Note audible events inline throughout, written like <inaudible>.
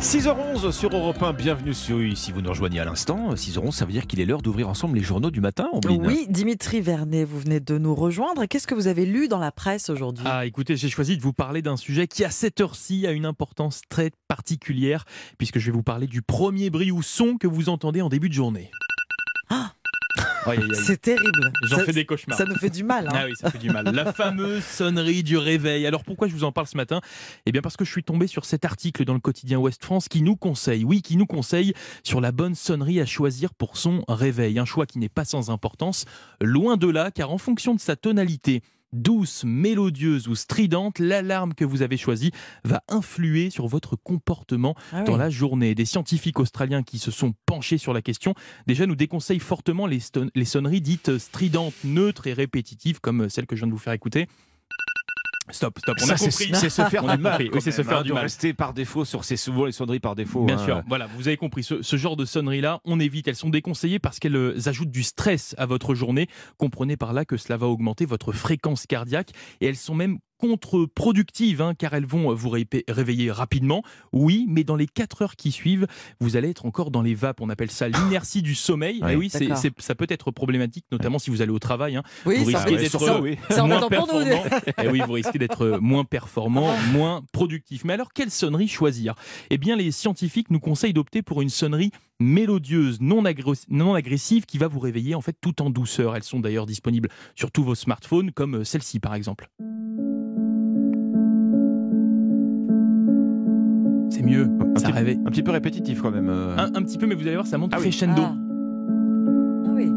6h11 sur Europe 1, bienvenue sur, si vous nous rejoignez à l'instant. 6h11, ça veut dire qu'il est l'heure d'ouvrir ensemble les journaux du matin, Ombline. Oui, Dimitri Vernet, vous venez de nous rejoindre. Qu'est-ce que vous avez lu dans la presse aujourd'hui? Ah, écoutez, j'ai choisi de vous parler d'un sujet qui, à cette heure-ci, a une importance très particulière, puisque je vais vous parler du premier bruit ou son que vous entendez en début de journée. Ah. C'est terrible. J'en Ça- fais des cauchemars. Ça nous fait du mal. hein. Ah oui, ça fait du mal. La fameuse sonnerie du réveil. Alors pourquoi je vous en parle ce matin? Eh bien parce que je suis tombé sur cet article dans le quotidien Ouest France qui nous conseille, oui, qui nous conseille sur la bonne sonnerie à choisir pour son réveil. Un choix qui n'est pas sans importance, loin de là, car en fonction de sa tonalité, douce, mélodieuse ou stridente, l'alarme que vous avez choisie va influer sur votre comportement Ah dans la journée. Des scientifiques australiens qui se sont penchés sur la question déjà nous déconseillent fortement les, les sonneries dites stridentes, neutres et répétitives comme celle que je viens de vous faire écouter. Stop, stop, on Ça, a c'est- compris. C'est se faire On a du mal. Oui, c'est se faire hein, du de mal. rester par défaut sur ces souvent les sonneries par défaut. Bien hein. sûr, voilà, vous avez compris. Ce, ce genre de sonneries-là, on évite. Elles sont déconseillées parce qu'elles euh, ajoutent du stress à votre journée. Comprenez par là que cela va augmenter votre fréquence cardiaque et elles sont même contre-productives hein, car elles vont vous ré- réveiller rapidement. Oui, mais dans les 4 heures qui suivent, vous allez être encore dans les vapes. On appelle ça l'inertie du sommeil. Oui. Et oui, ça peut être problématique, notamment si vous allez au travail. hein. Oui, vous ça risquez ouais, d'être oui. C'est <laughs> moins performant. Et oui, vous risquez d'être euh, moins performant, moins productif. Mais alors, quelle sonnerie choisir? Eh bien, les scientifiques nous conseillent d'opter pour une sonnerie mélodieuse, non, non agressive, qui va vous réveiller en fait tout en douceur. Elles sont d'ailleurs disponibles sur tous vos smartphones, comme euh, celle-ci par exemple. C'est mieux, Un ça petit, réveille. un petit peu répétitif quand même. euh. Un, un petit peu, mais vous allez voir, ça monte Ah oui. crescendo. Ah. Ah oui.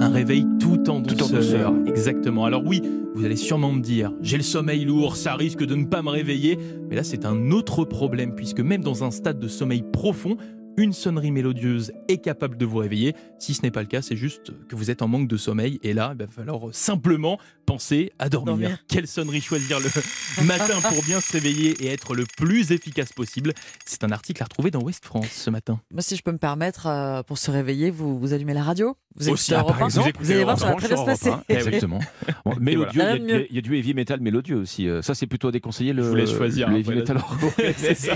Un réveil tout en Tout en douceur. Exactement. Alors oui, vous allez sûrement me dire, j'ai le sommeil lourd, ça risque de ne pas me réveiller. Mais là, c'est un autre problème, puisque même dans un stade de sommeil profond, une sonnerie mélodieuse est capable de vous réveiller. Si ce n'est pas le cas, c'est juste que vous êtes en manque de sommeil. Et là, il va falloir simplement penser à dormir. Dormir. Quelle sonnerie choisir le <laughs> matin pour bien se réveiller et être le plus efficace possible C'est un article à retrouver dans Ouest France ce matin. Moi, si je peux me permettre, euh, pour se réveiller, vous, vous allumez la radio? Vous Aussi, écoutez ah, Europe par 1? exemple, Vous allez voir, ça va se très bien se passer. Europe 1. Exactement. <laughs> Bon, mélodieux, il y a- Rien de il y, a- du heavy metal mélodieux aussi. Euh, Ça, c'est plutôt déconseillé le, Je vous laisse choisir, le hein, heavy metal. <laughs> Ouais, c'est ça.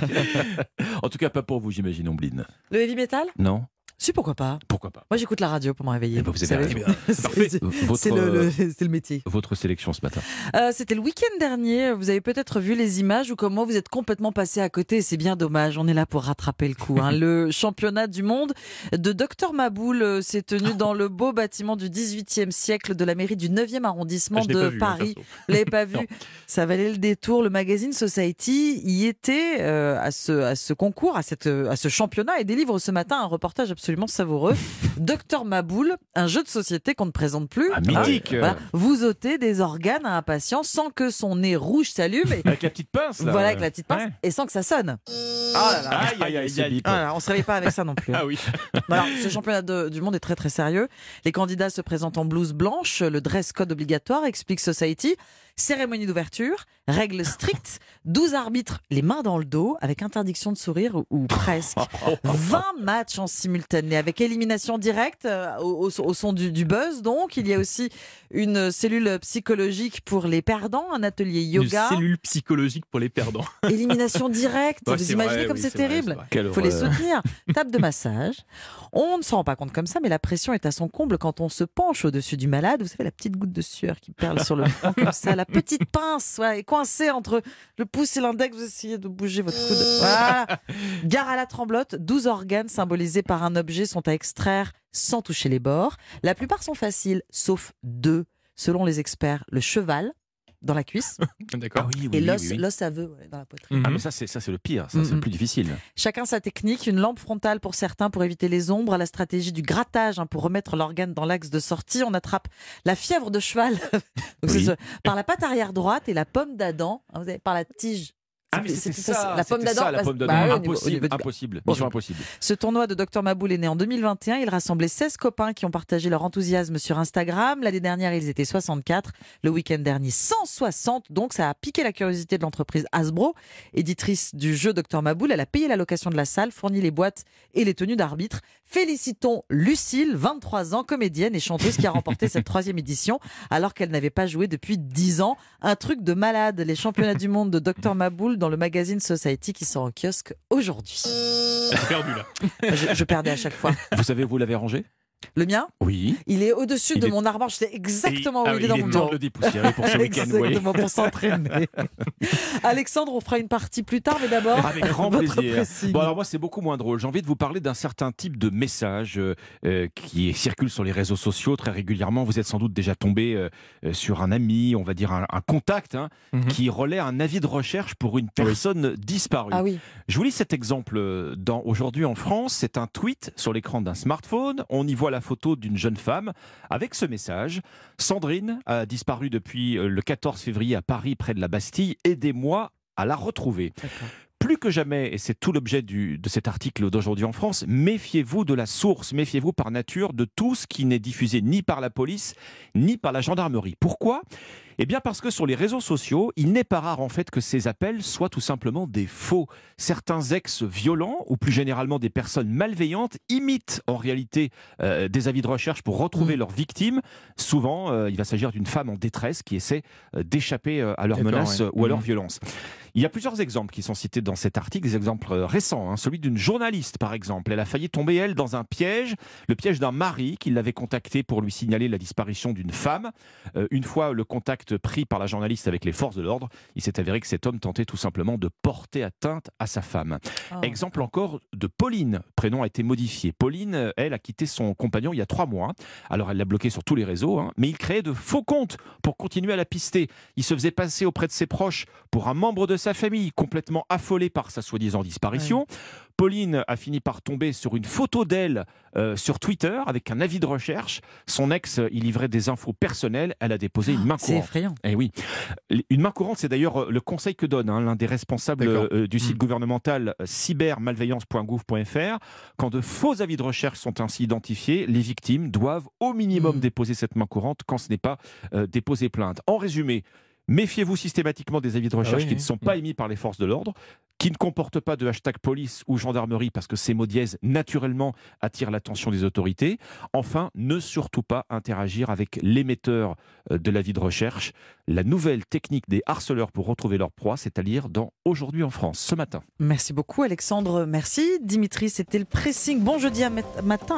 en tout cas, pas pour vous, j'imagine, Ombline. Le heavy metal? Non Si, pourquoi pas Pourquoi pas Moi, j'écoute la radio pour me réveiller. Eh ben, vous avez raison. C'est- Votre, C'est le, le- le métier. votre sélection ce matin. Euh, C'était le week-end dernier. Vous avez peut-être vu les images ou comment vous êtes complètement passé à côté. C'est bien dommage. On est là pour rattraper le coup. hein. <laughs> Le championnat du monde de Dr Maboul euh, s'est tenu dans le beau bâtiment du 18e siècle de la mairie du 9e arrondissement Ah, de vu, hein, Paris. perso. Vous l'avez pas <laughs> vu? Ça valait le détour. Le magazine Society y était euh, à, ce, à ce concours, à, cette, à ce championnat et délivre ce matin un reportage absolument savoureux. <laughs> Docteur Maboul, un jeu de société qu'on ne présente plus. Ah, mythique Voilà. Vous ôtez des organes à un patient sans que son nez rouge s'allume. et- <laughs> Avec la petite pince là. voilà, avec la petite pince, Ouais. et sans que ça sonne. Ah là là. Aïe, aïe, aïe, c'est bip. Ah là, on se réveille pas avec ça non plus. <laughs> Ah oui. Alors, ce championnat de- du monde est très très sérieux. Les candidats se présentent en blouse blanche, le dress code obligatoire, explique Society. Cérémonie d'ouverture, règles strictes, 12 arbitres, les mains dans le dos, avec interdiction de sourire ou, presque. <laughs> 20 matchs en simultané, avec élimination directe euh, au, son du, du buzz. Donc, il y a aussi une cellule psychologique pour les perdants, un atelier yoga, Une cellule psychologique pour les perdants. <laughs> élimination directe. Ouais, Vous imaginez vrai, comme oui, c'est terrible il faut les soutenir. <laughs> Table de massage. On ne s'en rend pas compte comme ça, mais la pression est à son comble quand on se penche au-dessus du malade. Vous savez, la petite goutte de sueur qui perle sur le front comme ça, la petite <laughs> pince ouais, est coincée entre le pouce et l'index. Vous essayez de bouger votre coude. Voilà. <laughs> Gare à la tremblote, 12 organes symbolisés par un objet sont à extraire sans toucher les bords. La plupart sont faciles, sauf deux. Selon les experts, le cheval dans la cuisse <laughs> D'accord. Ah oui, oui, et l'os oui, oui. l'os ouais, dans la poitrine. Ah, Mhm. mais ça, c'est ça, c'est le pire. Ça, c'est le Mhm. plus difficile. Chacun sa technique, une lampe frontale pour certains pour éviter les ombres, la stratégie du grattage hein, pour remettre l'organe dans l'axe de sortie. On attrape la fièvre de cheval <laughs> Donc, ce- par la patte arrière droite et la pomme d'Adam hein, vous avez, par la tige. Ah, mais C'est- c'était ça, La pomme d'Adam. ça, la pomme bah d'Adam. au impossible, impossible. Mission impossible. Ce tournoi de Dr Maboul est né en 2021. Il rassemblait 16 copains qui ont partagé leur enthousiasme sur Instagram. L'année dernière, ils étaient 64. Le week-end dernier, 160. Donc, ça a piqué la curiosité de l'entreprise Hasbro, éditrice du jeu Dr Maboul. Elle a payé la location de la salle, fourni les boîtes et les tenues d'arbitre. Félicitons Lucille, 23 ans, comédienne et chanteuse qui a remporté <laughs> cette troisième édition alors qu'elle n'avait pas joué depuis 10 ans. Un truc de malade. Les championnats du monde de Dr Maboul dans dans le magazine Society qui sort en kiosque aujourd'hui. Là. Je, je perdais à chaque fois. Vous savez, vous l'avez rangé? Le mien, Oui. il est au-dessus Il de est- mon armoire. Je sais exactement où Ah il oui, est dans il mon est temps de le dépoussiérer pour ce <laughs> week-end. Exactement, pour s'entraîner. <laughs> Alexandre, on fera une partie plus tard, mais d'abord, Avec grand votre plaisir. pressing. Bon, alors moi, c'est beaucoup moins drôle. J'ai envie de vous parler d'un certain type de message euh, euh, qui circule sur les réseaux sociaux très régulièrement. Vous êtes sans doute déjà tombé euh, sur un ami, on va dire un, un contact, hein, Mhm. qui relaie un avis de recherche pour une personne disparue. Ah oui, Je vous lis cet exemple aujourd'hui en France. C'est un tweet sur l'écran d'un smartphone. On y voit la photo d'une jeune femme avec ce message. Sandrine a disparu depuis euh, le 14 février à Paris près de la Bastille. Aidez-moi à la retrouver. Plus que jamais, et c'est tout l'objet de cet article d'aujourd'hui en France, méfiez-vous de la source, méfiez-vous par nature de tout ce qui n'est diffusé ni par la police, ni par la gendarmerie. Pourquoi? Eh bien parce que sur les réseaux sociaux, il n'est pas rare en fait que ces appels soient tout simplement des faux. Certains ex violents, ou plus généralement des personnes malveillantes, imitent en réalité euh, des avis de recherche pour retrouver Mm. leurs victimes. Souvent, euh, il va s'agir d'une femme en détresse qui essaie euh, d'échapper à leurs menaces ouais. ou à leurs Mhm. violences. Il y a plusieurs exemples qui sont cités dans cet article, des exemples récents. hein. Celui d'une journaliste, par exemple. Elle a failli tomber, elle, dans un piège, le piège d'un mari qui l'avait contacté pour lui signaler la disparition d'une femme. Euh, une fois le contact pris par la journaliste avec les forces de l'ordre, il s'est avéré que cet homme tentait tout simplement de porter atteinte à sa femme. Oh. Exemple encore de Pauline. Prénom a été modifié. Pauline, elle, a quitté son compagnon il y a trois mois. Alors elle l'a bloqué sur tous les réseaux, hein, mais il créait de faux comptes pour continuer à la pister. Il se faisait passer auprès de ses proches pour un membre de sa famille, complètement affolé par sa soi-disant disparition. Pauline a fini par tomber sur une photo d'elle euh, sur Twitter avec un avis de recherche. Son ex euh, y livrait des infos personnelles. Elle a déposé une main C'est courante. effrayant. Eh oui. Une main courante, c'est d'ailleurs euh, le conseil que donne hein, l'un des responsables euh, du site Mm. gouvernemental euh, cybermalveillance.gouv.fr. Quand de faux avis de recherche sont ainsi identifiés, les victimes doivent au minimum Mm. déposer cette main courante quand ce n'est pas euh, déposé plainte. En résumé, méfiez-vous systématiquement des avis de recherche oui, qui ne sont pas émis par les forces de l'ordre, qui ne comportent pas de hashtag police ou gendarmerie parce que ces mots dièses naturellement attirent l'attention des autorités. Enfin, ne surtout pas interagir avec l'émetteur euh, de l'avis de recherche. La nouvelle technique des harceleurs pour retrouver leur proie, c'est à lire dans Aujourd'hui en France, ce matin. Merci beaucoup, Alexandre. Merci. Dimitri, c'était le pressing. Bon jeudi à matin.